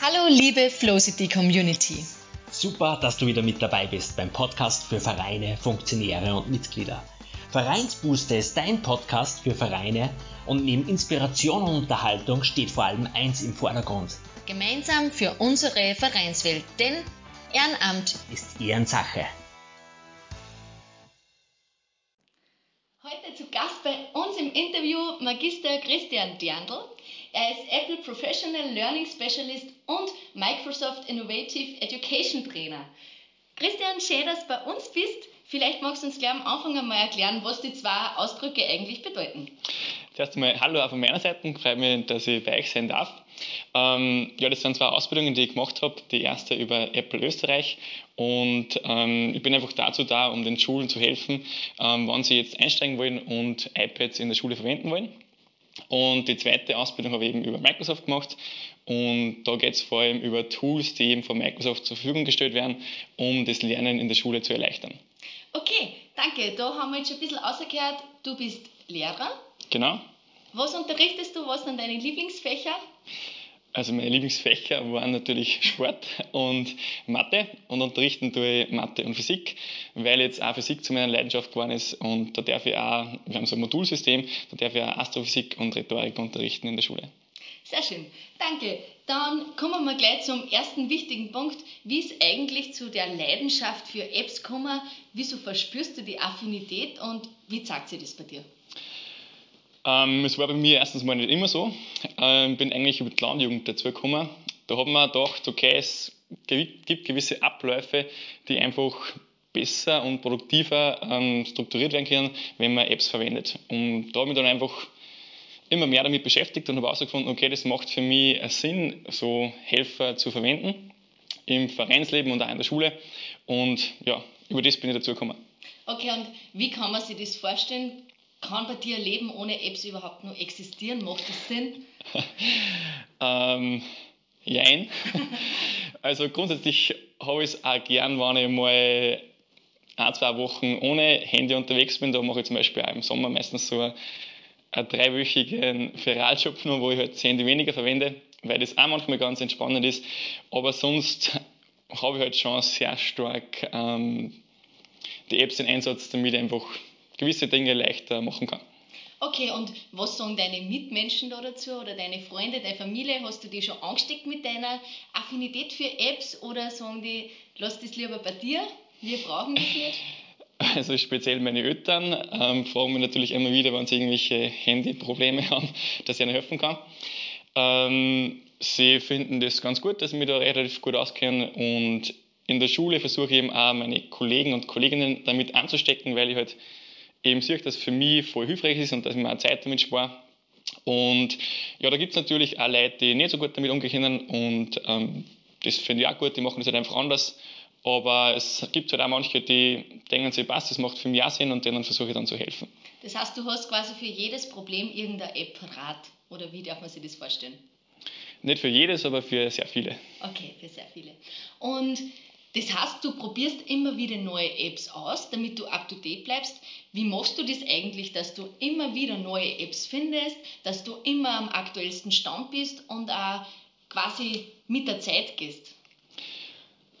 Hallo liebe Flowcity Community. Super, dass du wieder mit dabei bist beim Podcast für Vereine, Funktionäre und Mitglieder. Vereinsbooster ist dein Podcast für Vereine und neben Inspiration und Unterhaltung steht vor allem eins im Vordergrund. Gemeinsam für unsere Vereinswelt, denn Ehrenamt ist Ehrensache. Interview Magister Christian Diandl. Er ist Apple Professional Learning Specialist und Microsoft Innovative Education Trainer. Christian, schön, dass du bei uns bist. Vielleicht magst du uns gleich am Anfang einmal erklären, was die zwei Ausdrücke eigentlich bedeuten. Zuerst einmal Hallo auch von meiner Seite, freut mich, dass ich bei euch sein darf. Ähm, ja, das sind zwei Ausbildungen, die ich gemacht habe. Die erste über Apple Österreich und ähm, ich bin einfach dazu da, um den Schulen zu helfen, ähm, wann sie jetzt einsteigen wollen und iPads in der Schule verwenden wollen. Und die zweite Ausbildung habe ich eben über Microsoft gemacht. Und da geht es vor allem über Tools, die eben von Microsoft zur Verfügung gestellt werden, um das Lernen in der Schule zu erleichtern. Okay, danke. Da haben wir jetzt schon ein bisschen rausgehört. Du bist Lehrer. Genau. Was unterrichtest du? Was sind deine Lieblingsfächer? Also meine Lieblingsfächer waren natürlich Sport und Mathe und unterrichten tue ich Mathe und Physik, weil jetzt auch Physik zu meiner Leidenschaft geworden ist und da darf ich auch, wir haben so ein Modulsystem, da darf ich auch Astrophysik und Rhetorik unterrichten in der Schule. Sehr schön, danke. Dann kommen wir gleich zum ersten wichtigen Punkt. Wie ist eigentlich zu der Leidenschaft für Apps gekommen? Wieso verspürst du die Affinität und wie zeigt sich das bei dir? Ähm, es war bei mir erstens mal nicht immer so. Ich ähm, bin eigentlich über die Landjugend dazu gekommen. Da hat man gedacht, okay, es gibt gewisse Abläufe, die einfach besser und produktiver ähm, strukturiert werden können, wenn man Apps verwendet. Und da habe ich dann einfach immer mehr damit beschäftigt und habe herausgefunden, okay, das macht für mich Sinn, so Helfer zu verwenden im Vereinsleben und auch in der Schule. Und ja, über das bin ich dazu gekommen. Okay, und wie kann man sich das vorstellen? Kann bei dir ein Leben ohne Apps überhaupt nur existieren? Macht das Sinn? ähm, jein. also grundsätzlich habe ich es auch gern, wenn ich mal ein, zwei Wochen ohne Handy unterwegs bin. Da mache ich zum Beispiel auch im Sommer meistens so einen dreiwöchigen Feraljob nur, wo ich halt Handy weniger verwende, weil das auch manchmal ganz entspannend ist. Aber sonst habe ich halt schon sehr stark ähm, die Apps in Einsatz, damit ich einfach gewisse Dinge leichter machen kann. Okay, und was sagen deine Mitmenschen da dazu oder deine Freunde, deine Familie? Hast du die schon angesteckt mit deiner Affinität für Apps oder sagen die, lass das lieber bei dir, wir brauchen das nicht? Also speziell meine Eltern ähm, fragen mich natürlich immer wieder, wenn sie irgendwelche Handyprobleme haben, dass ich ihnen helfen kann. Ähm, sie finden das ganz gut, dass ich mich da relativ gut auskenne und in der Schule versuche ich eben auch meine Kollegen und Kolleginnen damit anzustecken, weil ich halt eben sehe, dass es für mich voll hilfreich ist und dass ich mir auch Zeit damit spare. Und ja, da gibt es natürlich auch Leute, die nicht so gut damit umgehen können und ähm, das finde ich auch gut, die machen das halt einfach anders. Aber es gibt halt auch manche, die denken sich, passt, das macht für mich auch Sinn und denen versuche ich dann zu helfen. Das heißt, du hast quasi für jedes Problem irgendeine App Rat oder wie darf man sich das vorstellen? Nicht für jedes, aber für sehr viele. Okay, für sehr viele. Und das heißt, du probierst immer wieder neue Apps aus, damit du up to date bleibst. Wie machst du das eigentlich, dass du immer wieder neue Apps findest, dass du immer am aktuellsten Stand bist und auch quasi mit der Zeit gehst?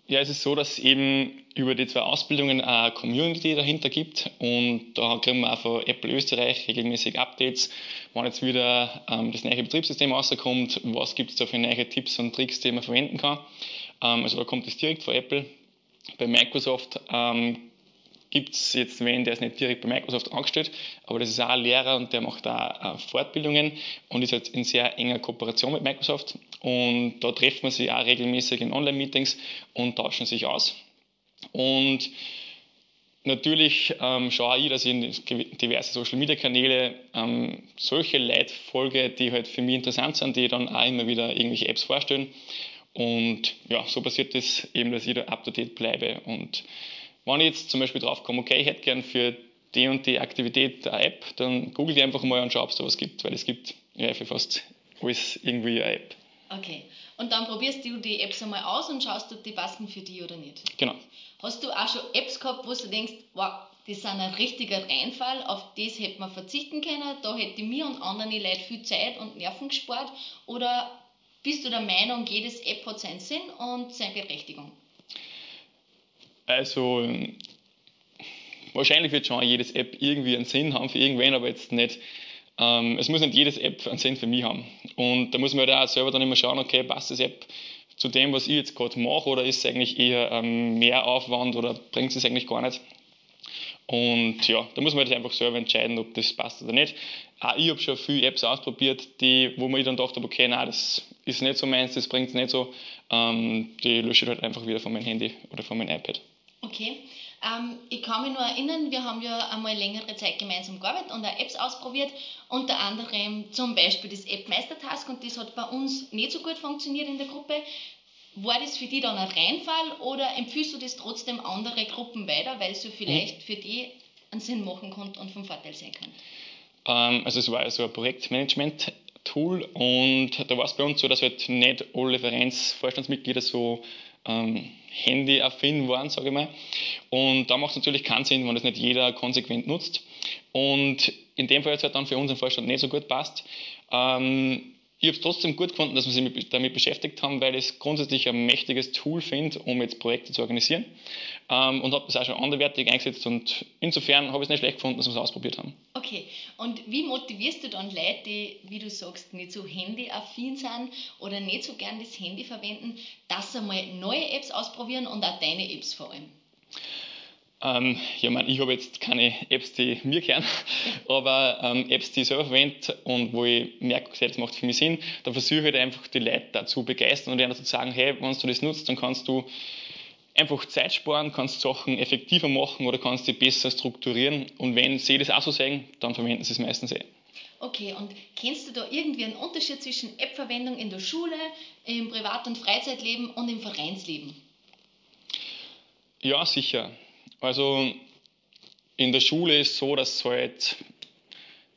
Ja, es ist so, dass es eben über die zwei Ausbildungen eine Community dahinter gibt und da kriegen wir auch von Apple Österreich regelmäßig Updates, wann jetzt wieder ähm, das neue Betriebssystem rauskommt, was gibt es da für neue Tipps und Tricks, die man verwenden kann. Ähm, also da kommt es direkt von Apple. Bei Microsoft ähm, gibt es jetzt wen, der ist nicht direkt bei Microsoft angestellt, aber das ist auch ein Lehrer und der macht da äh, Fortbildungen und ist jetzt in sehr enger Kooperation mit Microsoft. Und da treffen wir sich auch regelmäßig in Online-Meetings und tauschen sich aus. Und natürlich ähm, schaue ich, dass ich in diverse Social-Media-Kanäle ähm, solche Leute folge, die halt für mich interessant sind, die dann auch immer wieder irgendwelche Apps vorstellen. Und ja, so passiert es eben, dass ich da up to date bleibe. Und wenn ich jetzt zum Beispiel drauf komme, okay, ich hätte gern für die und die Aktivität eine App, dann google die einfach mal und schau, ob es da was gibt, weil es gibt ja für fast alles irgendwie eine App. Okay. Und dann probierst du die Apps einmal aus und schaust, ob die passen für dich oder nicht. Genau. Hast du auch schon Apps gehabt, wo du denkst, wow, das ist ein richtiger Reinfall, auf das hätte man verzichten können, da hätte mir und anderen Leute viel Zeit und Nerven gespart? Oder bist du der Meinung, jedes App hat seinen Sinn und seine Berechtigung? Also wahrscheinlich wird schon jedes App irgendwie einen Sinn haben für irgendwen, aber jetzt nicht. Ähm, es muss nicht jedes App einen Sinn für mich haben. Und da muss man halt auch selber dann immer schauen, okay, passt das App zu dem, was ich jetzt gerade mache, oder ist es eigentlich eher ähm, mehr Aufwand oder bringt es eigentlich gar nicht? Und ja, da muss man halt einfach selber entscheiden, ob das passt oder nicht. Auch ich habe schon viele Apps ausprobiert, die, wo man dann dachte, okay, nein, das ist nicht so meins, das bringt es nicht so. Ähm, die lösche ich halt einfach wieder von meinem Handy oder von meinem iPad. Okay. Ähm, ich kann mich nur erinnern, wir haben ja einmal längere Zeit gemeinsam gearbeitet und auch Apps ausprobiert, unter anderem zum Beispiel das App Meistertask und das hat bei uns nicht so gut funktioniert in der Gruppe. War das für dich dann ein Reinfall oder empfiehlst du das trotzdem andere Gruppen weiter, weil es so vielleicht für die einen Sinn machen kann und vom Vorteil sein kann? Ähm, also es war also ein Projektmanagement-Tool und da war es bei uns so, dass halt nicht alle Vereinsvorstandsmitglieder so ähm, Handy-affin waren, sage ich mal. Und da macht es natürlich keinen Sinn, wenn das nicht jeder konsequent nutzt. Und in dem Fall es halt dann für unseren Vorstand nicht so gut passt. Ähm, ich habe es trotzdem gut gefunden, dass wir sich damit beschäftigt haben, weil ich es grundsätzlich ein mächtiges Tool finde, um jetzt Projekte zu organisieren. Ähm, und habe das auch schon anderwertig eingesetzt und insofern habe ich es nicht schlecht gefunden, dass wir es ausprobiert haben. Okay, und wie motivierst du dann Leute, die, wie du sagst, nicht so handyaffin sind oder nicht so gern das Handy verwenden, dass sie mal neue Apps ausprobieren und auch deine Apps vor allem? Ähm, ja, mein, ich habe jetzt keine Apps, die mir kehren, aber ähm, Apps, die ich selber verwende und wo ich merke, okay, das macht für mich Sinn, da versuche ich halt einfach die Leute dazu begeistern und ihnen zu sagen, hey, wenn du das nutzt, dann kannst du einfach Zeit sparen, kannst Sachen effektiver machen oder kannst sie besser strukturieren und wenn sie das auch so sagen, dann verwenden sie es meistens eh. Okay, und kennst du da irgendwie einen Unterschied zwischen App-Verwendung in der Schule, im Privat- und Freizeitleben und im Vereinsleben? Ja, sicher. Also in der Schule ist es so, dass es halt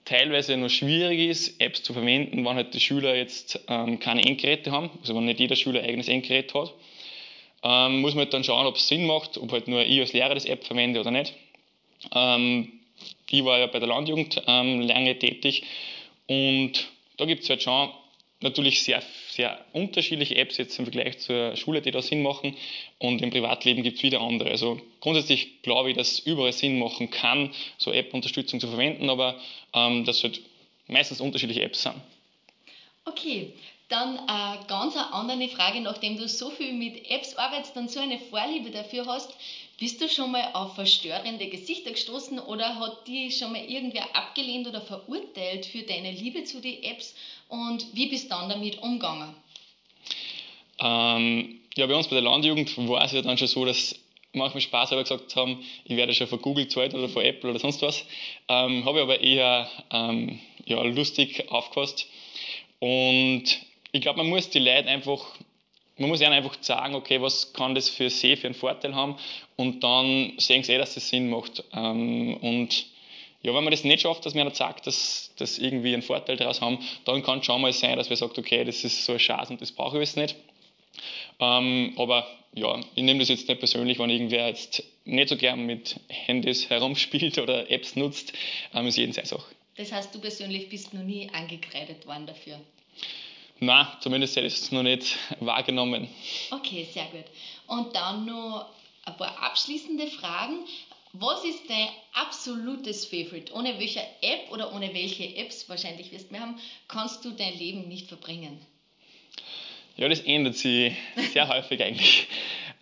teilweise noch schwierig ist, Apps zu verwenden, wenn halt die Schüler jetzt ähm, keine Endgeräte haben, also wenn nicht jeder Schüler ein eigenes Endgerät hat. Ähm, muss man halt dann schauen, ob es Sinn macht, ob halt nur ich als Lehrer das App verwende oder nicht. Ähm, ich war ja bei der Landjugend ähm, lange tätig und da gibt es halt schon natürlich sehr, sehr unterschiedliche Apps jetzt im Vergleich zur Schule, die da Sinn machen. Und im Privatleben gibt es wieder andere. Also grundsätzlich glaube ich, dass überall Sinn machen kann, so App-Unterstützung zu verwenden, aber ähm, dass halt meistens unterschiedliche Apps sind. Okay, dann eine ganz andere Frage, nachdem du so viel mit Apps arbeitest und so eine Vorliebe dafür hast, bist du schon mal auf verstörende Gesichter gestoßen oder hat die schon mal irgendwer abgelehnt oder verurteilt für deine Liebe zu den Apps und wie bist du dann damit umgegangen? Ähm, ja, bei uns bei der Landjugend war es ja dann schon so, dass manchmal Spaß aber gesagt haben, ich werde schon von Google gezahlt oder von Apple oder sonst was. Ähm, Habe ich aber eher ähm, ja, lustig aufgefasst. Und ich glaube, man muss die Leute einfach, man muss ihnen einfach sagen, okay, was kann das für sie für einen Vorteil haben und dann sehen sie eh, dass das Sinn macht. Ähm, und ja, wenn man das nicht schafft, dass man ihnen sagt, dass das irgendwie einen Vorteil daraus haben, dann kann es schon mal sein, dass man sagt, okay, das ist so ein Schatz und das brauche ich jetzt nicht. Ähm, aber ja, ich nehme das jetzt nicht persönlich, wenn irgendwer jetzt nicht so gern mit Handys herumspielt oder Apps nutzt, ähm, ist jeden seine Sache. Das heißt, du persönlich bist noch nie angekreidet worden dafür? Nein, zumindest hätte ich es noch nicht wahrgenommen. Okay, sehr gut. Und dann noch ein paar abschließende Fragen. Was ist dein absolutes Favorite? Ohne welche App oder ohne welche Apps, wahrscheinlich wirst du mehr haben, kannst du dein Leben nicht verbringen? Ja, das ändert sich sehr häufig eigentlich.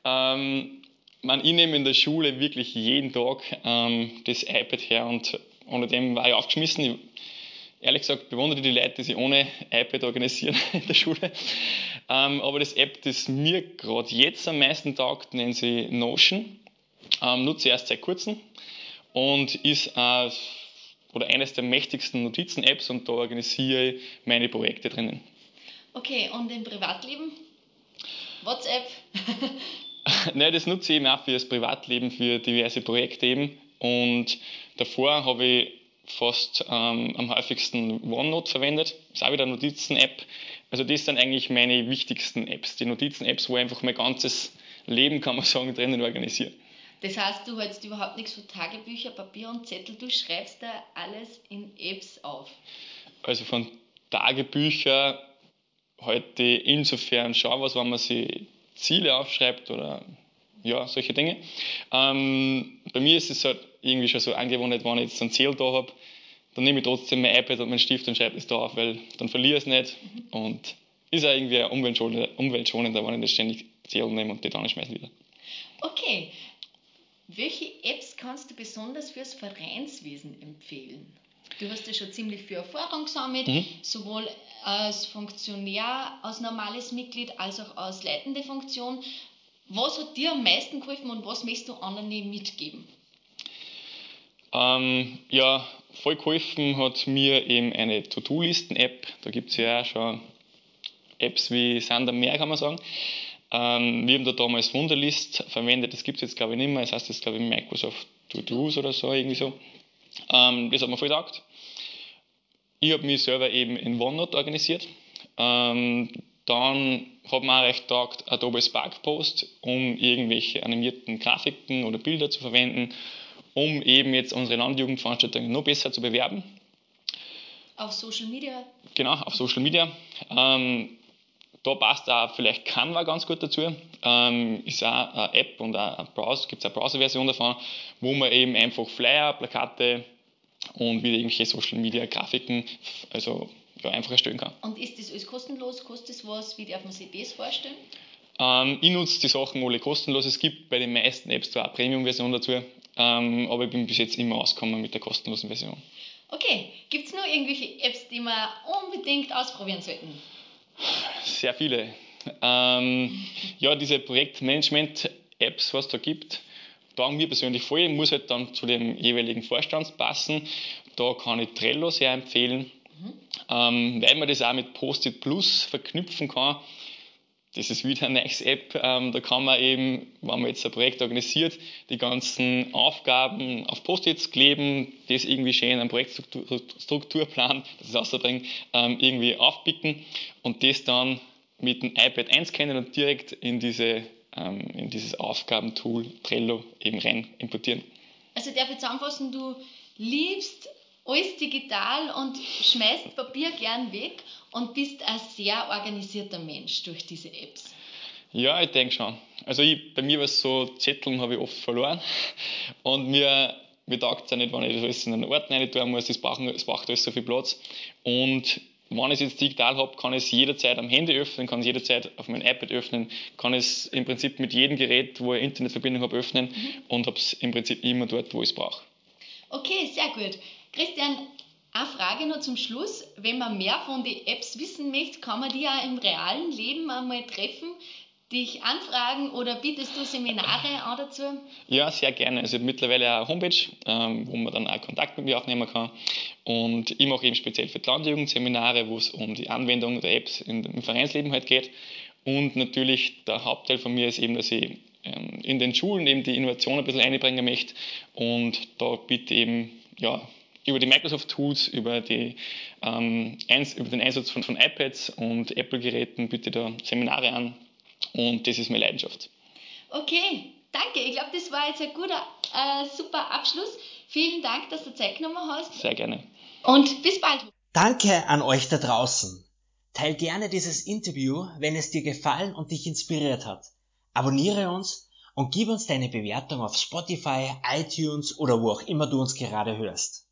Ähm, man, ich nehme in der Schule wirklich jeden Tag ähm, das iPad her und ohne dem war ich aufgeschmissen. Ich ehrlich gesagt bewundere die Leute, die sich ohne iPad organisieren in der Schule. Ähm, aber das App, das mir gerade jetzt am meisten taugt, nennt sie Notion. Ähm, nutze ich erst seit kurzem und ist äh, oder eines der mächtigsten Notizen-Apps und da organisiere ich meine Projekte drinnen. Okay, und im Privatleben? WhatsApp? Nein, das nutze ich eben auch für das Privatleben, für diverse Projekte eben. Und davor habe ich fast ähm, am häufigsten OneNote verwendet. Das ist auch wieder eine Notizen-App. Also das sind eigentlich meine wichtigsten Apps. Die Notizen-Apps, wo ich einfach mein ganzes Leben, kann man sagen, drinnen organisiere. Das heißt, du hältst überhaupt nichts von Tagebücher, Papier und Zettel, du schreibst da alles in Apps auf. Also von Tagebücher heute insofern schon was, wenn man sich Ziele aufschreibt oder ja, solche Dinge. Ähm, bei mir ist es halt irgendwie schon so angewohnt, wenn ich jetzt ein Ziel da habe, dann nehme ich trotzdem mein iPad und meinen Stift und schreibe es da auf, weil dann verliere ich es nicht und ist auch irgendwie umweltschonender, umweltschonender wenn ich das ständig Ziel nehme und die dann schmeiße wieder. Okay. Welche Apps kannst du besonders fürs Vereinswesen empfehlen? Du hast ja schon ziemlich viel Erfahrung gesammelt, mhm. sowohl als Funktionär, als normales Mitglied, als auch als leitende Funktion. Was hat dir am meisten geholfen und was möchtest du anderen mitgeben? Ähm, ja, voll geholfen hat mir eben eine To-Do-Listen-App. Da gibt es ja auch schon Apps wie Sander mehr, kann man sagen. Ähm, wir haben da damals Wunderlist verwendet, das gibt es jetzt glaube ich nicht mehr, das heißt jetzt glaube ich Microsoft To-Dos oder so, irgendwie so. Ähm, das hat mir voll gedacht. Ich habe mich selber eben in OneNote organisiert. Ähm, dann hat mir auch recht taugt Adobe Spark Post, um irgendwelche animierten Grafiken oder Bilder zu verwenden, um eben jetzt unsere Landjugendveranstaltungen noch besser zu bewerben. Auf Social Media? Genau, auf Social Media. Ähm, da passt auch vielleicht Canva ganz gut dazu. Ähm, ist auch eine App und Browser, gibt es eine Browser-Version davon, wo man eben einfach Flyer, Plakate und wieder irgendwelche Social Media Grafiken also ja, einfach erstellen kann. Und ist das alles kostenlos? Kostet das was? Wie darf man sich das vorstellen? Ähm, ich nutze die Sachen alle kostenlos. Es gibt bei den meisten Apps zwar eine Premium-Version dazu, ähm, aber ich bin bis jetzt immer ausgekommen mit der kostenlosen Version. Okay, gibt es noch irgendwelche Apps, die wir unbedingt ausprobieren sollten? Sehr viele. Ähm, ja, diese Projektmanagement-Apps, was es da gibt, taugen mir persönlich voll, muss halt dann zu dem jeweiligen Vorstand passen. Da kann ich Trello sehr empfehlen, mhm. ähm, weil man das auch mit Post-it Plus verknüpfen kann. Das ist wieder eine nice App. Ähm, da kann man eben, wenn man jetzt ein Projekt organisiert, die ganzen Aufgaben auf Post-its kleben, das irgendwie schön einen Projektstrukturplan, das ist auszubringen, ähm, irgendwie aufpicken und das dann mit dem iPad einscannen und direkt in, diese, ähm, in dieses Aufgabentool Trello eben rein importieren. Also darf ich zusammenfassen, du liebst alles digital und schmeißt Papier gern weg und bist ein sehr organisierter Mensch durch diese Apps. Ja, ich denke schon. Also ich, bei mir war es so, Zetteln habe ich oft verloren und mir, mir taugt es ja nicht, wenn ich das alles in einen Ort rein tun muss, das braucht, das braucht alles so viel Platz und wenn ich es jetzt digital habe, kann ich es jederzeit am Handy öffnen, kann es jederzeit auf mein iPad öffnen, kann es im Prinzip mit jedem Gerät, wo ich Internetverbindung habe, öffnen mhm. und habe es im Prinzip immer dort, wo ich es brauche. Okay, sehr gut. Christian, eine Frage noch zum Schluss. Wenn man mehr von den Apps wissen möchte, kann man die ja im realen Leben einmal treffen, dich anfragen oder bietest du Seminare an dazu? Ja, sehr gerne. Also mittlerweile eine Homepage, ähm, wo man dann auch Kontakt mit mir aufnehmen kann. Und ich mache eben speziell für die Landjugend Seminare, wo es um die Anwendung der Apps im Vereinsleben halt geht. Und natürlich der Hauptteil von mir ist eben, dass ich ähm, in den Schulen eben die Innovation ein bisschen einbringen möchte. Und da bitte eben ja, über die Microsoft Tools, über, die, ähm, über den Einsatz von, von iPads und Apple-Geräten biete da Seminare an und das ist meine Leidenschaft. Okay, danke. Ich glaube, das war jetzt ein guter, äh, super Abschluss. Vielen Dank, dass du Zeit genommen hast. Sehr gerne. Und bis bald. Danke an euch da draußen. Teil gerne dieses Interview, wenn es dir gefallen und dich inspiriert hat. Abonniere uns und gib uns deine Bewertung auf Spotify, iTunes oder wo auch immer du uns gerade hörst.